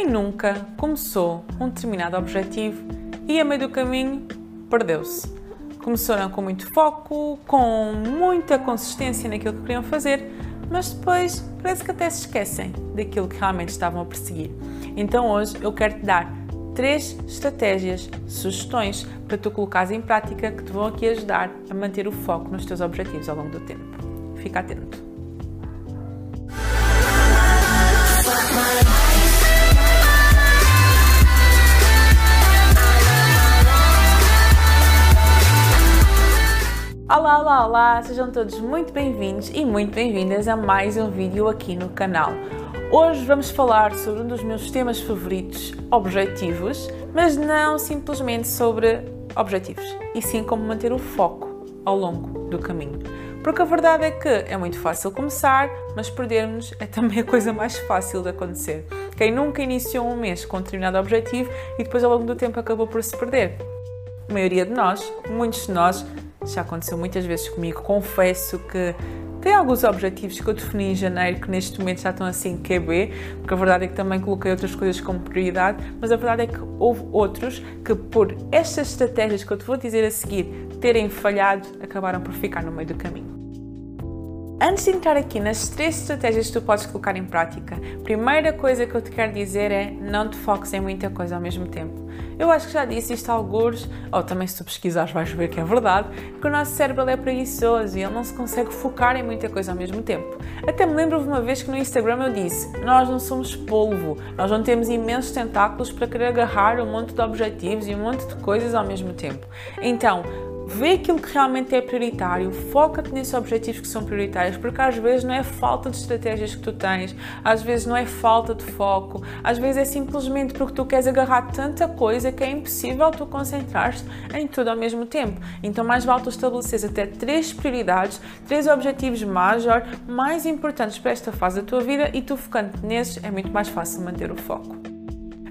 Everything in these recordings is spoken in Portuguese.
Quem nunca começou um determinado objetivo e a meio do caminho perdeu-se? Começaram com muito foco, com muita consistência naquilo que queriam fazer, mas depois parece que até se esquecem daquilo que realmente estavam a perseguir. Então hoje eu quero te dar três estratégias, sugestões para tu colocares em prática que te vão aqui ajudar a manter o foco nos teus objetivos ao longo do tempo. Fica atento. Olá, olá, olá! Sejam todos muito bem-vindos e muito bem-vindas a mais um vídeo aqui no canal. Hoje vamos falar sobre um dos meus temas favoritos, objetivos, mas não simplesmente sobre objetivos, e sim como manter o foco ao longo do caminho. Porque a verdade é que é muito fácil começar, mas perdermos é também a coisa mais fácil de acontecer. Quem nunca iniciou um mês com um determinado objetivo e depois ao longo do tempo acabou por se perder? A maioria de nós, muitos de nós, já aconteceu muitas vezes comigo. Confesso que tem alguns objetivos que eu defini em janeiro que neste momento já estão assim QB, porque a verdade é que também coloquei outras coisas como prioridade, mas a verdade é que houve outros que, por estas estratégias que eu te vou dizer a seguir terem falhado, acabaram por ficar no meio do caminho. Antes de entrar aqui nas três estratégias que tu podes colocar em prática, primeira coisa que eu te quero dizer é não te foques em muita coisa ao mesmo tempo. Eu acho que já disse isto a alguns, ou também se tu pesquisares vais ver que é verdade, que o nosso cérebro é preguiçoso e ele não se consegue focar em muita coisa ao mesmo tempo. Até me lembro de uma vez que no Instagram eu disse: Nós não somos polvo, nós não temos imensos tentáculos para querer agarrar um monte de objetivos e um monte de coisas ao mesmo tempo. Então, vê aquilo que realmente é prioritário, foca-te nesses objetivos que são prioritários, porque às vezes não é falta de estratégias que tu tens, às vezes não é falta de foco, às vezes é simplesmente porque tu queres agarrar tanta coisa que é impossível tu concentrar-te em tudo ao mesmo tempo. Então, mais vale tu estabeleceres até três prioridades, três objetivos major, mais importantes para esta fase da tua vida e tu focando nesses é muito mais fácil manter o foco.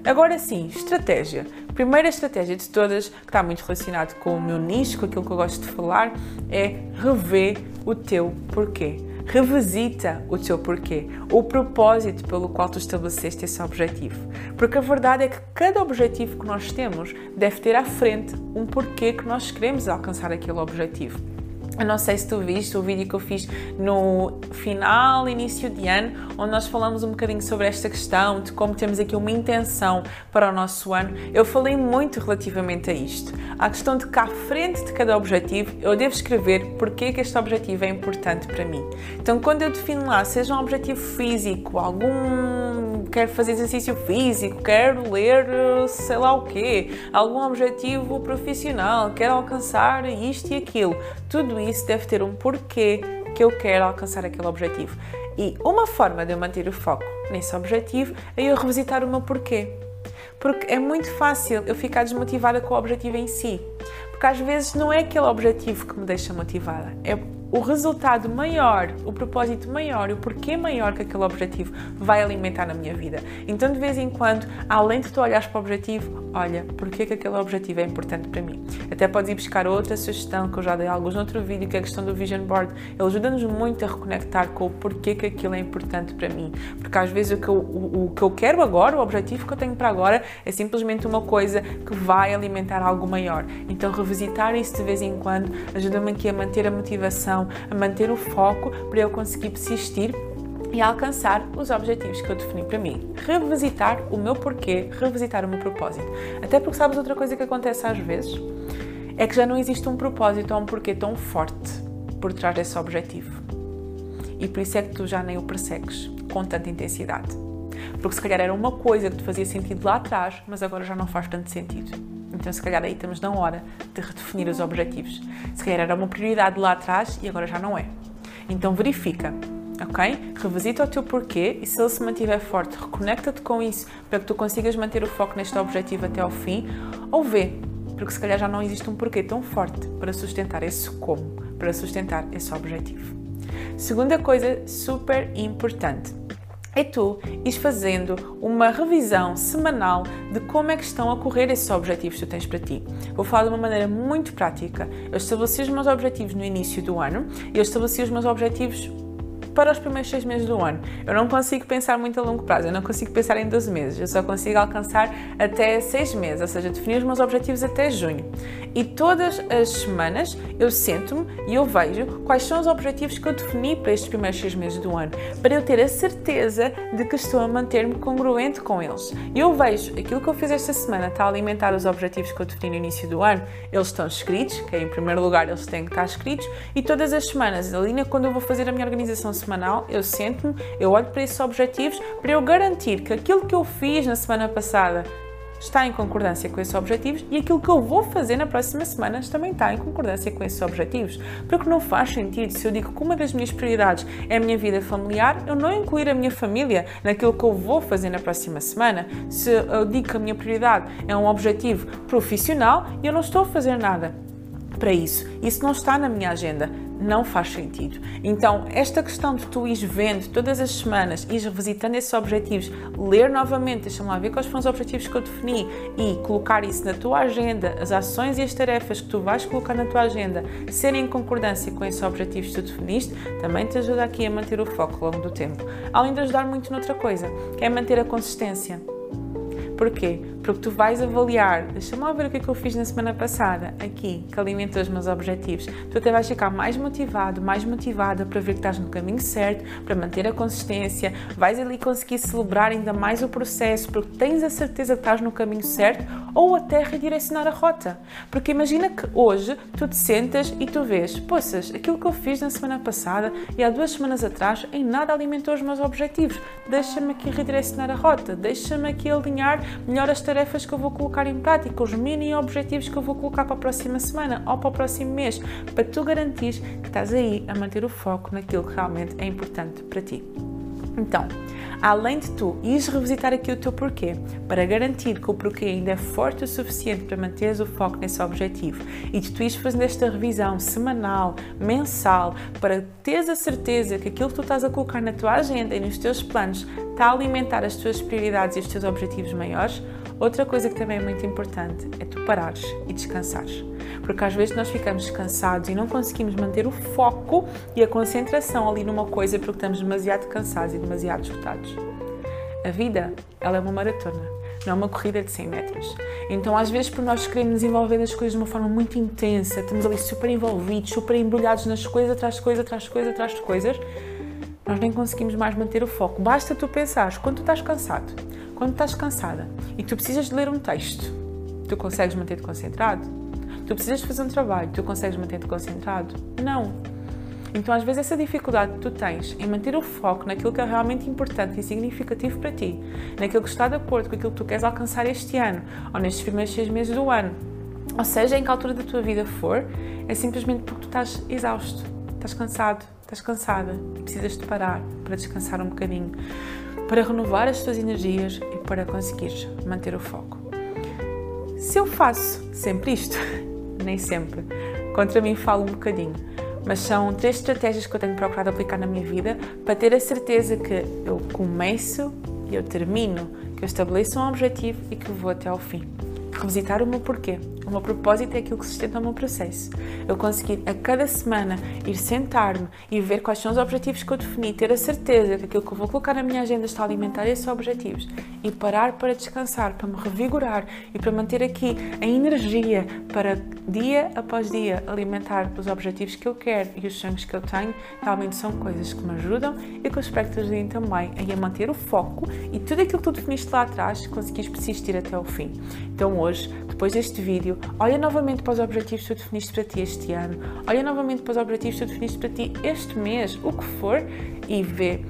Agora sim, estratégia. Primeira estratégia de todas, que está muito relacionado com o meu nicho, com aquilo que eu gosto de falar, é rever o teu porquê. Revisita o teu porquê, o propósito pelo qual tu estabeleceste esse objetivo. Porque a verdade é que cada objetivo que nós temos deve ter à frente um porquê que nós queremos alcançar aquele objetivo. Eu não sei se tu viste o vídeo que eu fiz no final, início de ano, onde nós falamos um bocadinho sobre esta questão de como temos aqui uma intenção para o nosso ano. Eu falei muito relativamente a isto. A questão de que à frente de cada objetivo eu devo escrever porque é que este objetivo é importante para mim. Então, quando eu defino lá, seja um objetivo físico, algum quero fazer exercício físico, quero ler sei lá o quê, algum objetivo profissional, quero alcançar isto e aquilo, tudo isso deve ter um porquê que eu quero alcançar aquele objetivo. E uma forma de eu manter o foco nesse objetivo é eu revisitar o meu porquê. Porque é muito fácil eu ficar desmotivada com o objetivo em si. Porque às vezes não é aquele objetivo que me deixa motivada, é o resultado maior, o propósito maior, o porquê maior que aquele objetivo vai alimentar na minha vida. Então, de vez em quando, além de tu olhares para o objetivo, olha, porquê que aquele objetivo é importante para mim. Até podes ir buscar outra sugestão que eu já dei alguns no outro vídeo, que é a questão do Vision Board. Ele ajuda-nos muito a reconectar com o porquê que aquilo é importante para mim. Porque às vezes o que, eu, o, o que eu quero agora, o objetivo que eu tenho para agora, é simplesmente uma coisa que vai alimentar algo maior. Então, revisitar isso de vez em quando ajuda-me aqui a manter a motivação a manter o foco para eu conseguir persistir e alcançar os objetivos que eu defini para mim. Revisitar o meu porquê, revisitar o meu propósito. Até porque sabes outra coisa que acontece às vezes? É que já não existe um propósito ou um porquê tão forte por trás desse objetivo. E por isso é que tu já nem o persegues com tanta intensidade. Porque se calhar era uma coisa que te fazia sentido lá atrás, mas agora já não faz tanto sentido. Então, se calhar aí estamos na hora de redefinir os objetivos. Se calhar era uma prioridade lá atrás e agora já não é. Então, verifica, ok? Revisita o teu porquê e se ele se mantiver forte, reconecta-te com isso para que tu consigas manter o foco neste objetivo até ao fim ou vê, porque se calhar já não existe um porquê tão forte para sustentar esse como, para sustentar esse objetivo. Segunda coisa super importante é tu ires fazendo uma revisão semanal de como é que estão a correr esses objetivos que tu tens para ti. Vou falar de uma maneira muito prática. Eu estabeleci os meus objetivos no início do ano e eu estabeleci os meus objetivos para os primeiros seis meses do ano. Eu não consigo pensar muito a longo prazo, eu não consigo pensar em 12 meses, eu só consigo alcançar até seis meses, ou seja, definir os meus objetivos até junho. E todas as semanas eu sento-me e eu vejo quais são os objetivos que eu defini para estes primeiros seis meses do ano, para eu ter a certeza de que estou a manter-me congruente com eles. E eu vejo aquilo que eu fiz esta semana está a alimentar os objetivos que eu defini no início do ano, eles estão escritos, que é, em primeiro lugar eles têm que estar escritos, e todas as semanas, ali quando eu vou fazer a minha organização semanal, eu sento-me, eu olho para esses objetivos para eu garantir que aquilo que eu fiz na semana passada está em concordância com esses objetivos e aquilo que eu vou fazer na próxima semana também está em concordância com esses objetivos. Porque não faz sentido se eu digo que uma das minhas prioridades é a minha vida familiar, eu não incluir a minha família naquilo que eu vou fazer na próxima semana. Se eu digo que a minha prioridade é um objetivo profissional e eu não estou a fazer nada para isso. Isso não está na minha agenda não faz sentido. Então, esta questão de tu ires vendo todas as semanas, ires revisitando esses objetivos, ler novamente, deixa-me lá ver quais foram os objetivos que eu defini e colocar isso na tua agenda, as ações e as tarefas que tu vais colocar na tua agenda serem em concordância com esses objetivos que tu definiste, também te ajuda aqui a manter o foco ao longo do tempo. Além de ajudar muito noutra coisa, que é manter a consistência. Porquê? Porque tu vais avaliar, deixa-me lá ver o que é que eu fiz na semana passada, aqui, que alimentou os meus objetivos. Tu até vais ficar mais motivado, mais motivada para ver que estás no caminho certo, para manter a consistência, vais ali conseguir celebrar ainda mais o processo, porque tens a certeza que estás no caminho certo, ou até redirecionar a rota. Porque imagina que hoje tu te sentas e tu vês, poças, aquilo que eu fiz na semana passada e há duas semanas atrás em nada alimentou os meus objetivos. Deixa-me aqui redirecionar a rota, deixa-me aqui alinhar melhor as tarefas que eu vou colocar em prática, os mini objetivos que eu vou colocar para a próxima semana ou para o próximo mês, para tu garantir que estás aí a manter o foco naquilo que realmente é importante para ti. Então, além de tu ires revisitar aqui o teu porquê, para garantir que o porquê ainda é forte o suficiente para manteres o foco nesse objetivo e de tu ires fazendo esta revisão semanal, mensal, para teres a certeza que aquilo que tu estás a colocar na tua agenda e nos teus planos está a alimentar as tuas prioridades e os teus objetivos maiores, outra coisa que também é muito importante é tu parares e descansares. Porque às vezes nós ficamos cansados e não conseguimos manter o foco e a concentração ali numa coisa porque estamos demasiado cansados e demasiado esgotados. A vida, ela é uma maratona, não é uma corrida de 100 metros. Então, às vezes, por nós queremos desenvolver as coisas de uma forma muito intensa, estamos ali super envolvidos, super embrulhados nas coisas, atrás de coisa, atrás de coisa, atrás de coisas, nós nem conseguimos mais manter o foco. Basta tu pensares, quando tu estás cansado, quando estás cansada e tu precisas de ler um texto, tu consegues manter-te concentrado? Tu precisas de fazer um trabalho, tu consegues manter-te concentrado? Não. Então, às vezes, essa dificuldade que tu tens em manter o foco naquilo que é realmente importante e significativo para ti, naquilo que está de acordo com aquilo que tu queres alcançar este ano ou nestes primeiros seis meses do ano, ou seja, em que altura da tua vida for, é simplesmente porque tu estás exausto, estás cansado, estás cansada e precisas de parar para descansar um bocadinho, para renovar as tuas energias e para conseguires manter o foco. Se eu faço sempre isto, nem sempre, contra mim falo um bocadinho, mas são três estratégias que eu tenho procurado aplicar na minha vida para ter a certeza que eu começo e eu termino, que eu estabeleço um objetivo e que vou até ao fim. Revisitar o meu porquê, o meu propósito é aquilo que sustenta o meu processo. Eu conseguir a cada semana ir sentar-me e ver quais são os objetivos que eu defini, ter a certeza que aquilo que eu vou colocar na minha agenda está a alimentar esses objetivos e parar para descansar, para me revigorar e para manter aqui a energia para dia após dia alimentar os objetivos que eu quero e os sonhos que eu tenho, realmente são coisas que me ajudam e que eu espero que te ajudem também a manter o foco e tudo aquilo que tu definiste lá atrás conseguires persistir até o fim. Então hoje, depois deste vídeo, olha novamente para os objetivos que tu definiste para ti este ano, olha novamente para os objetivos que tu definiste para ti este mês, o que for, e vê.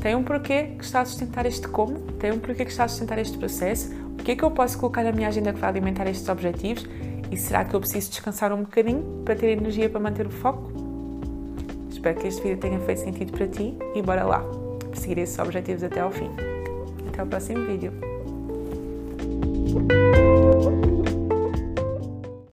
Tem um porquê que está a sustentar este como, tem um porquê que está a sustentar este processo, o que é que eu posso colocar na minha agenda que vai alimentar estes objetivos e será que eu preciso descansar um bocadinho para ter energia para manter o foco? Espero que este vídeo tenha feito sentido para ti e bora lá, perseguir esses objetivos até ao fim. Até o próximo vídeo.